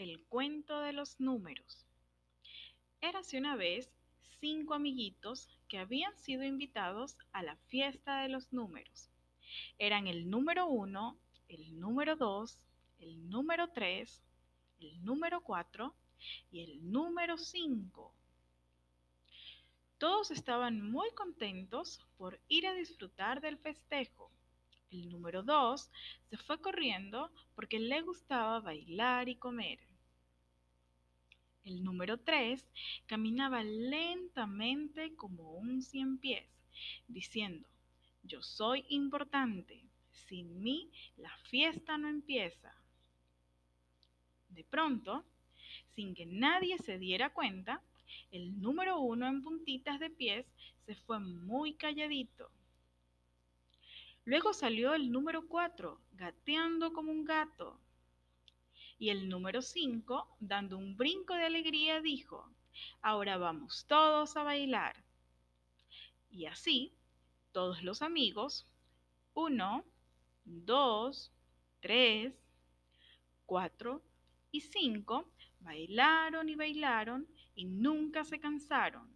El cuento de los números. Érase una vez cinco amiguitos que habían sido invitados a la fiesta de los números. Eran el número uno, el número dos, el número tres, el número cuatro y el número cinco. Todos estaban muy contentos por ir a disfrutar del festejo. El número dos se fue corriendo porque le gustaba bailar y comer. El número 3 caminaba lentamente como un cien pies, diciendo, yo soy importante, sin mí la fiesta no empieza. De pronto, sin que nadie se diera cuenta, el número uno en puntitas de pies se fue muy calladito. Luego salió el número 4, gateando como un gato. Y el número 5, dando un brinco de alegría, dijo, ahora vamos todos a bailar. Y así, todos los amigos, uno, dos, tres, cuatro y cinco, bailaron y bailaron y nunca se cansaron.